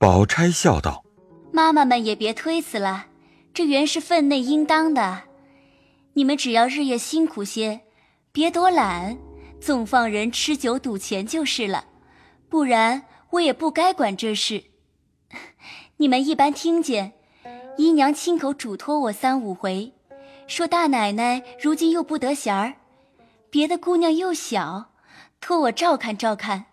宝钗笑道：“妈妈们也别推辞了，这原是分内应当的。你们只要日夜辛苦些，别多懒，纵放人吃酒赌钱就是了。不然我也不该管这事。你们一般听见，姨娘亲口嘱托我三五回，说大奶奶如今又不得闲儿，别的姑娘又小，托我照看照看。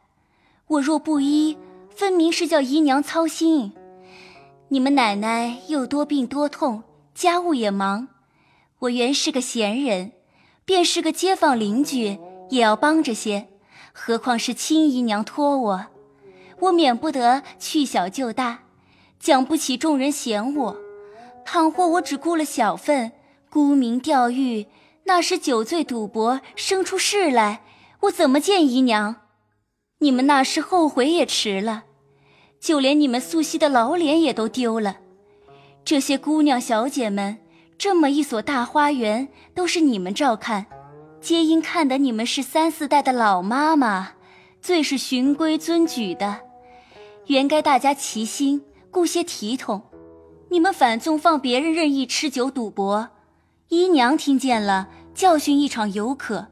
我若不依。”分明是叫姨娘操心，你们奶奶又多病多痛，家务也忙。我原是个闲人，便是个街坊邻居，也要帮着些。何况是亲姨娘托我，我免不得去小就大，讲不起众人嫌我。倘或我只顾了小份，沽名钓誉，那时酒醉赌博，生出事来，我怎么见姨娘？你们那时后悔也迟了。就连你们素汐的老脸也都丢了。这些姑娘小姐们，这么一所大花园，都是你们照看，皆因看得你们是三四代的老妈妈，最是循规遵矩的，原该大家齐心，顾些体统。你们反纵放别人任意吃酒赌博，姨娘听见了，教训一场犹可；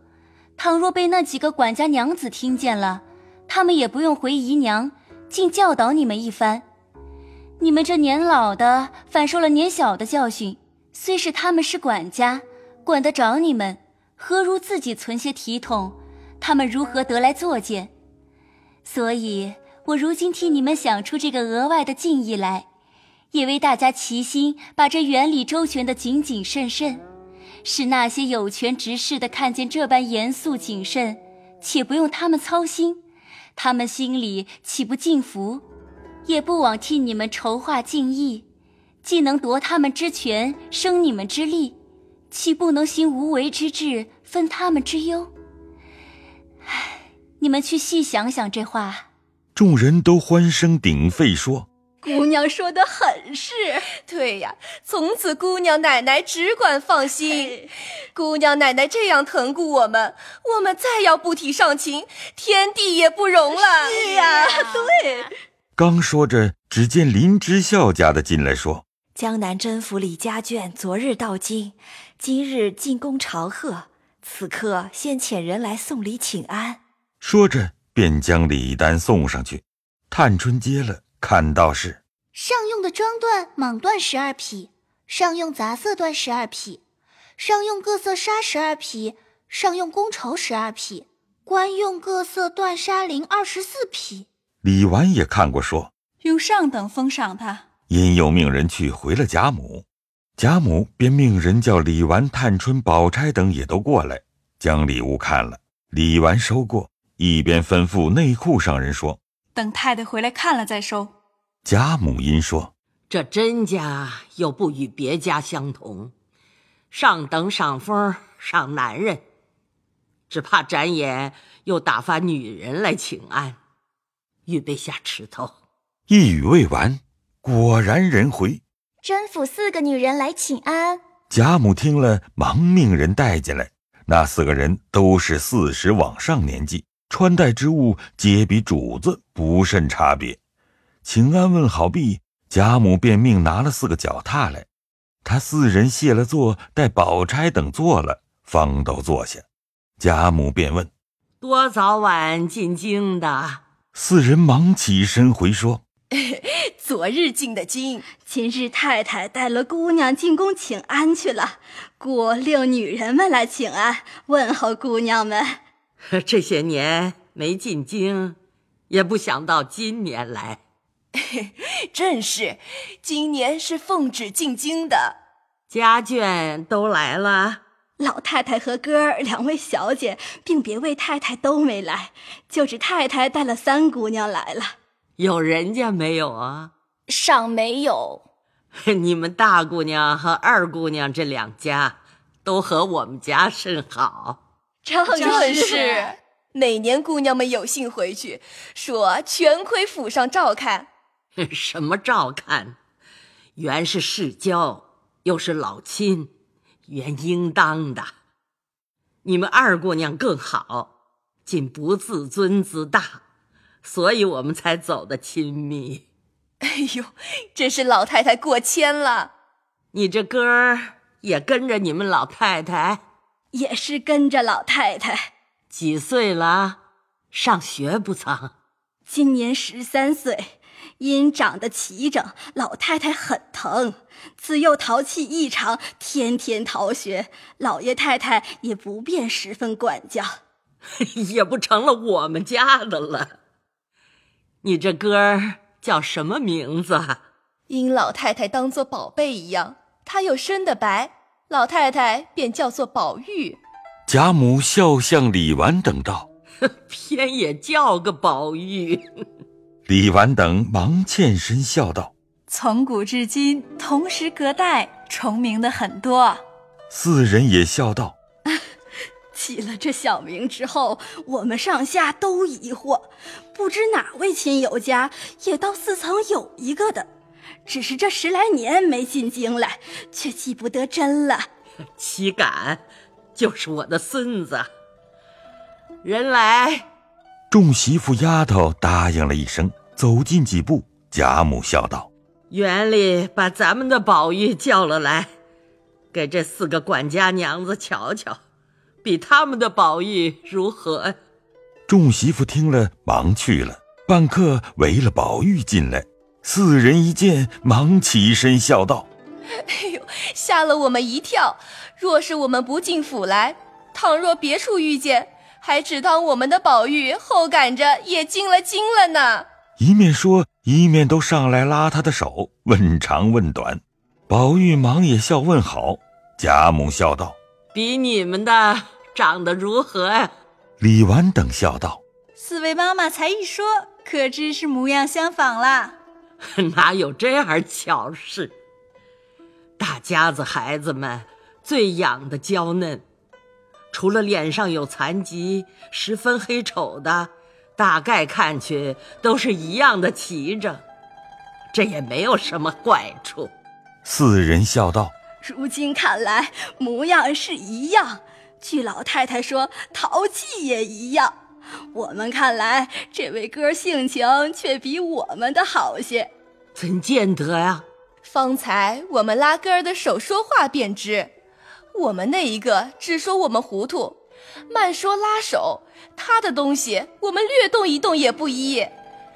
倘若被那几个管家娘子听见了，他们也不用回姨娘。竟教导你们一番，你们这年老的反受了年小的教训。虽是他们是管家，管得着你们，何如自己存些体统？他们如何得来作践？所以我如今替你们想出这个额外的敬意来，也为大家齐心把这园里周全的谨谨慎慎，使那些有权执事的看见这般严肃谨慎，且不用他们操心。他们心里岂不敬服，也不枉替你们筹划敬意，既能夺他们之权，生你们之利，岂不能行无为之治，分他们之忧？唉，你们去细想想这话。众人都欢声鼎沸说。姑娘说的很是，对呀，从此姑娘奶奶只管放心。姑娘奶奶这样疼顾我们，我们再要不体上情，天地也不容了。是呀，对。刚说着，只见林之孝家的进来说：“江南甄府李家眷昨日到京，今日进宫朝贺，此刻先遣人来送礼请安。”说着，便将礼单送上去。探春接了。看到是上用的装缎蟒缎十二匹，上用杂色缎十二匹，上用各色纱十二匹，上用宫绸十二匹，官用各色缎纱绫二十四匹。李纨也看过，说用上等封赏他。因又命人去回了贾母，贾母便命人叫李纨、探春、宝钗等也都过来，将礼物看了。李纨收过，一边吩咐内库上人说。等太太回来看了再收。贾母因说：“这甄家又不与别家相同，上等赏风赏男人，只怕展眼又打发女人来请安，预备下池头。”一语未完，果然人回。甄府四个女人来请安。贾母听了，忙命人带进来。那四个人都是四十往上年纪。穿戴之物皆比主子不甚差别，请安问好毕，贾母便命拿了四个脚踏来，他四人谢了座，待宝钗等坐了，方都坐下。贾母便问：“多早晚进京的？”四人忙起身回说：“ 昨日进的京，今日太太带了姑娘进宫请安去了，故令女人们来请安，问候姑娘们。”这些年没进京，也不想到今年来。正是，今年是奉旨进京的，家眷都来了。老太太和哥儿两位小姐，并别位太太都没来，就只太太带了三姑娘来了。有人家没有啊？尚没有。你们大姑娘和二姑娘这两家，都和我们家甚好。正是，每年姑娘们有幸回去，说全亏府上照看。什么照看？原是世交，又是老亲，原应当的。你们二姑娘更好，仅不自尊自大，所以我们才走得亲密。哎呦，真是老太太过谦了。你这哥儿也跟着你们老太太，也是跟着老太太。几岁了？上学不曾？今年十三岁。因长得齐整，老太太很疼。自幼淘气异常，天天逃学，老爷太太也不便十分管教，也不成了我们家的了。你这歌儿叫什么名字？因老太太当做宝贝一样，她又生得白，老太太便叫做宝玉。贾母笑向李纨等道：“ 偏也叫个宝玉。”李纨等忙欠身笑道：“从古至今，同时隔代重名的很多。”四人也笑道：“ 起了这小名之后，我们上下都疑惑，不知哪位亲友家也到四层有一个的，只是这十来年没进京来，却记不得真了。岂敢，就是我的孙子。人来。”众媳妇丫头答应了一声，走近几步，贾母笑道：“园里把咱们的宝玉叫了来，给这四个管家娘子瞧瞧，比他们的宝玉如何？”众媳妇听了，忙去了。半刻，围了宝玉进来，四人一见，忙起身笑道：“哎呦，吓了我们一跳！若是我们不进府来，倘若别处遇见……”还只当我们的宝玉后赶着也进了京了呢。一面说，一面都上来拉他的手，问长问短。宝玉忙也笑问好。贾母笑道：“比你们的长得如何呀？”李纨等笑道：“四位妈妈才一说，可知是模样相仿啦。哪有这样巧事？大家子孩子们最养的娇嫩。”除了脸上有残疾，十分黑丑的，大概看去都是一样的齐整，这也没有什么怪处。四人笑道：“如今看来，模样是一样。据老太太说，淘气也一样。我们看来，这位哥性情却比我们的好些。怎见得呀？方才我们拉哥儿的手说话便知。”我们那一个只说我们糊涂，慢说拉手，他的东西我们略动一动也不依。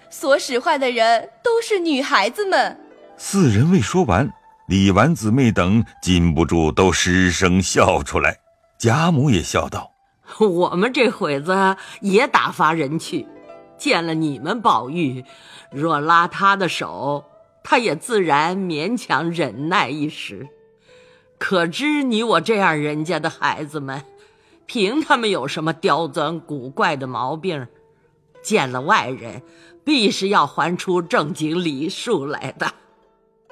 所使坏的人都是女孩子们。四人未说完，李纨姊妹等禁不住都失声笑出来。贾母也笑道：“我们这会子也打发人去，见了你们宝玉，若拉他的手，他也自然勉强忍耐一时。”可知你我这样人家的孩子们，凭他们有什么刁钻古怪的毛病，见了外人，必是要还出正经礼数来的。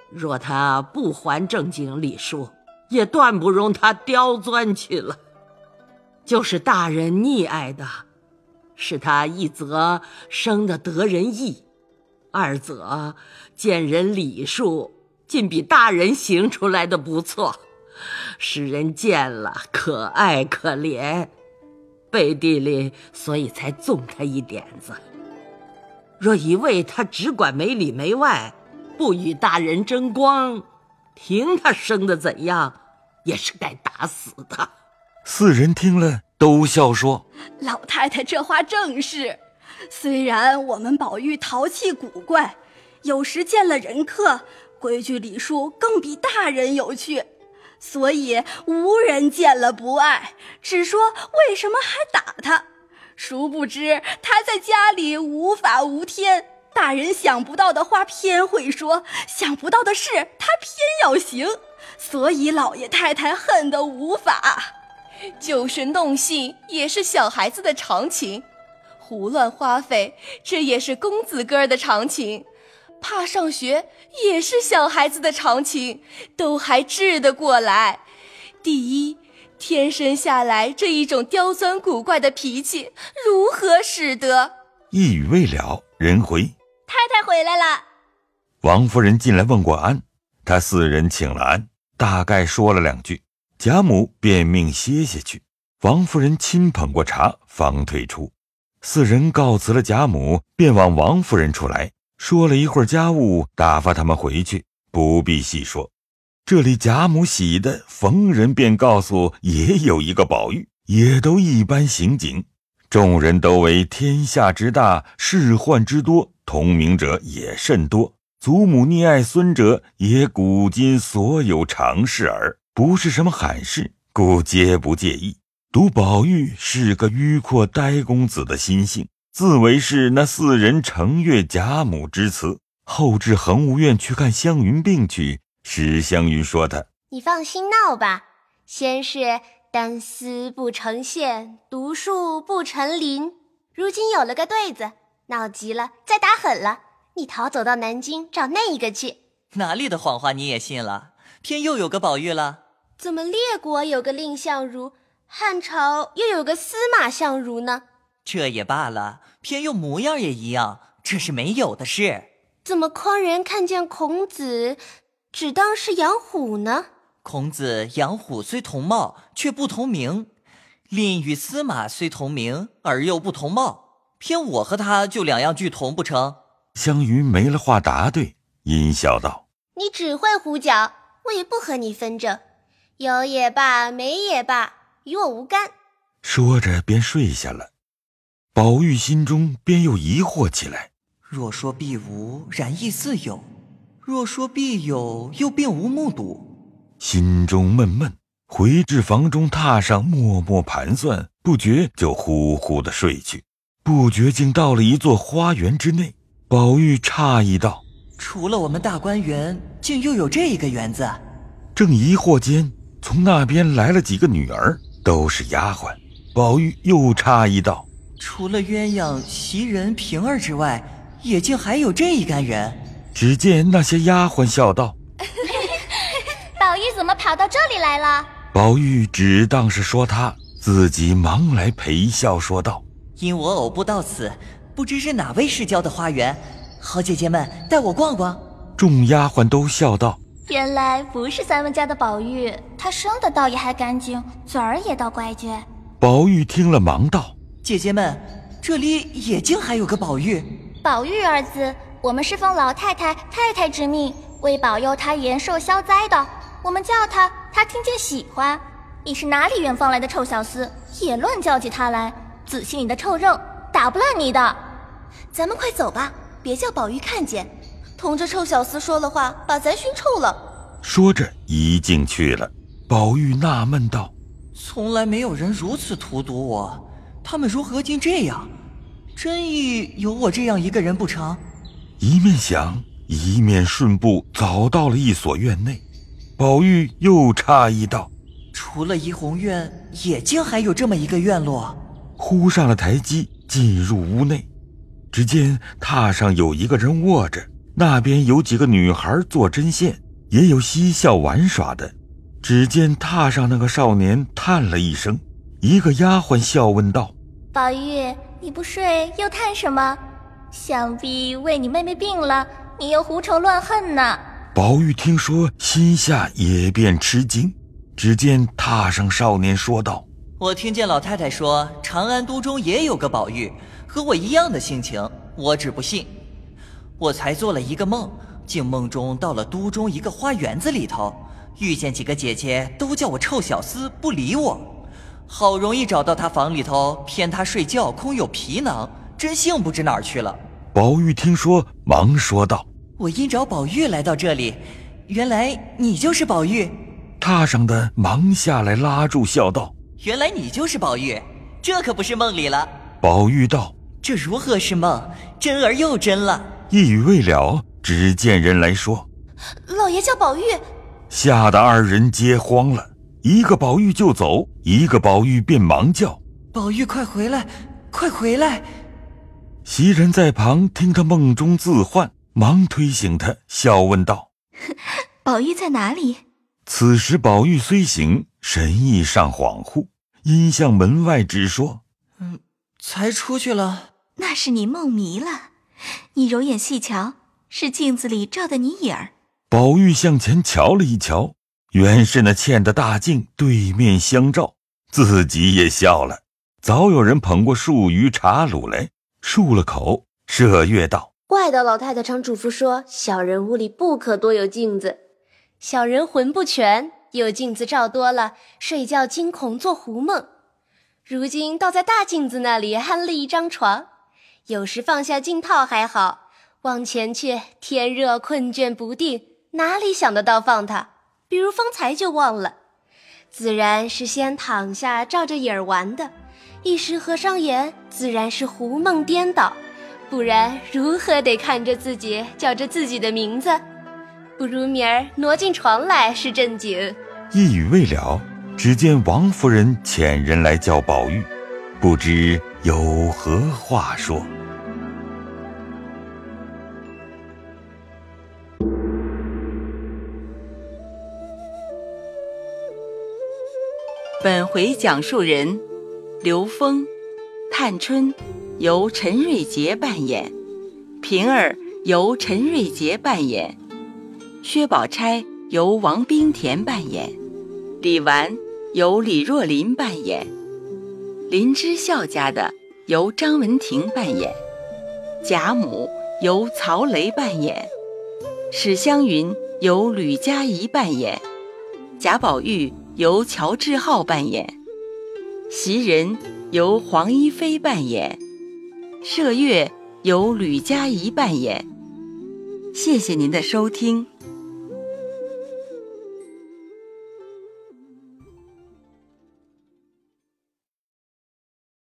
若他不还正经礼数，也断不容他刁钻去了。就是大人溺爱的，是他一则生的得人意，二则见人礼数竟比大人行出来的不错。使人见了可爱可怜，背地里所以才纵他一点子。若一味他只管没里没外，不与大人争光，凭他生的怎样，也是该打死的。四人听了都笑说：“老太太这话正是。虽然我们宝玉淘气古怪，有时见了人客，规矩礼数更比大人有趣。”所以无人见了不爱，只说为什么还打他？殊不知他在家里无法无天，大人想不到的话偏会说，想不到的事他偏要行，所以老爷太太恨得无法。就是弄性也是小孩子的常情，胡乱花费这也是公子哥儿的常情。怕上学也是小孩子的常情，都还治得过来。第一，天生下来这一种刁钻古怪的脾气，如何使得？一语未了，人回，太太回来了。王夫人进来问过安，他四人请了安，大概说了两句，贾母便命歇下去。王夫人亲捧过茶，方退出。四人告辞了贾母，便往王夫人处来。说了一会儿家务，打发他们回去，不必细说。这里贾母喜的逢人便告诉，也有一个宝玉，也都一般刑警。众人都为天下之大，世宦之多，同名者也甚多。祖母溺爱孙者，也古今所有常事耳，不是什么罕事，故皆不介意。独宝玉是个迂阔呆公子的心性，自为是那四人承悦贾母之词。后至恒芜院去看湘云病去。史湘云说：“他，你放心闹吧。先是单丝不成线，独树不成林，如今有了个对子，闹急了再打狠了，你逃走到南京找那一个去。哪里的谎话你也信了？偏又有个宝玉了？怎么列国有个蔺相如，汉朝又有个司马相如呢？这也罢了，偏又模样也一样，这是没有的事。怎么匡人看见孔子？”只当是杨虎呢。孔子、杨虎虽同貌，却不同名；蔺与司马虽同名，而又不同貌。偏我和他就两样俱同不成？湘云没了话答对，阴笑道：“你只会胡搅，我也不和你纷争。有也罢，没也罢，与我无干。”说着便睡下了。宝玉心中便又疑惑起来：若说必无，然亦似有。若说必有，又并无目睹，心中闷闷，回至房中榻上默默盘算，不觉就呼呼的睡去。不觉竟到了一座花园之内，宝玉诧异道：“除了我们大观园，竟又有这一个园子？”正疑惑间，从那边来了几个女儿，都是丫鬟。宝玉又诧异道：“除了鸳鸯、袭人、平儿之外，也竟还有这一干人？”只见那些丫鬟笑道：“ 宝玉怎么跑到这里来了？”宝玉只当是说他，自己忙来陪笑说道：“因我偶不到此，不知是哪位世交的花园，好姐姐们带我逛逛。”众丫鬟都笑道：“原来不是咱们家的宝玉，他生的倒也还干净，嘴儿也倒乖觉。”宝玉听了，忙道：“姐姐们，这里也竟还有个宝玉。”宝玉二字。我们是奉老太太、太太之命，为保佑他延寿消灾的。我们叫他，他听见喜欢。你是哪里远方来的臭小厮，也乱叫起他来？仔细你的臭肉，打不烂你的。咱们快走吧，别叫宝玉看见，同这臭小厮说了话，把咱熏臭了。说着，一进去了。宝玉纳闷道：“从来没有人如此荼毒我，他们如何竟这样？真意有我这样一个人不成？”一面想，一面顺步早到了一所院内。宝玉又诧异道：“除了怡红院，也竟还有这么一个院落。”忽上了台阶，进入屋内，只见榻上有一个人卧着，那边有几个女孩做针线，也有嬉笑玩耍的。只见榻上那个少年叹了一声，一个丫鬟笑问道：“宝玉，你不睡又叹什么？”想必为你妹妹病了，你又胡愁乱恨呢。宝玉听说，心下也便吃惊。只见榻上少年说道：“我听见老太太说，长安都中也有个宝玉，和我一样的性情，我只不信。我才做了一个梦，竟梦中到了都中一个花园子里头，遇见几个姐姐，都叫我臭小厮，不理我。好容易找到他房里头，骗他睡觉，空有皮囊。”真性不知哪儿去了。宝玉听说，忙说道：“我因找宝玉来到这里，原来你就是宝玉。”榻上的忙下来拉住，笑道：“原来你就是宝玉，这可不是梦里了。”宝玉道：“这如何是梦？真而又真了。”一语未了，只见人来说：“老爷叫宝玉。”吓得二人皆慌了，一个宝玉就走，一个宝玉便忙叫：“宝玉，快回来，快回来！”袭人在旁听他梦中自唤，忙推醒他，笑问道：“宝玉在哪里？”此时宝玉虽醒，神意尚恍惚，因向门外直说：“嗯，才出去了。”那是你梦迷了。你揉眼细瞧，是镜子里照的你影儿。宝玉向前瞧了一瞧，原是那嵌的大镜对面相照，自己也笑了。早有人捧过树鱼茶卤来。漱了口，麝月道：“怪得老太太常嘱咐说，小人屋里不可多有镜子，小人魂不全，有镜子照多了，睡觉惊恐做胡梦。如今倒在大镜子那里安了一张床，有时放下镜套还好，往前去天热困倦不定，哪里想得到放它？比如方才就忘了，自然是先躺下照着影儿玩的，一时合上眼，自然是胡梦颠倒。不然如何得看着自己叫着自己的名字？不如明儿挪进床来是正经。一语未了，只见王夫人遣人来叫宝玉，不知有何话说。本回讲述人：刘峰、探春。由陈瑞杰扮演，平儿由陈瑞杰扮演，薛宝钗由王冰田扮演，李纨由李若琳扮演，林之孝家的由张文婷扮演，贾母由曹雷扮演，史湘云由吕佳怡扮演，贾宝玉由乔志浩扮演，袭人由黄一飞扮演。麝月由吕佳怡扮演，谢谢您的收听。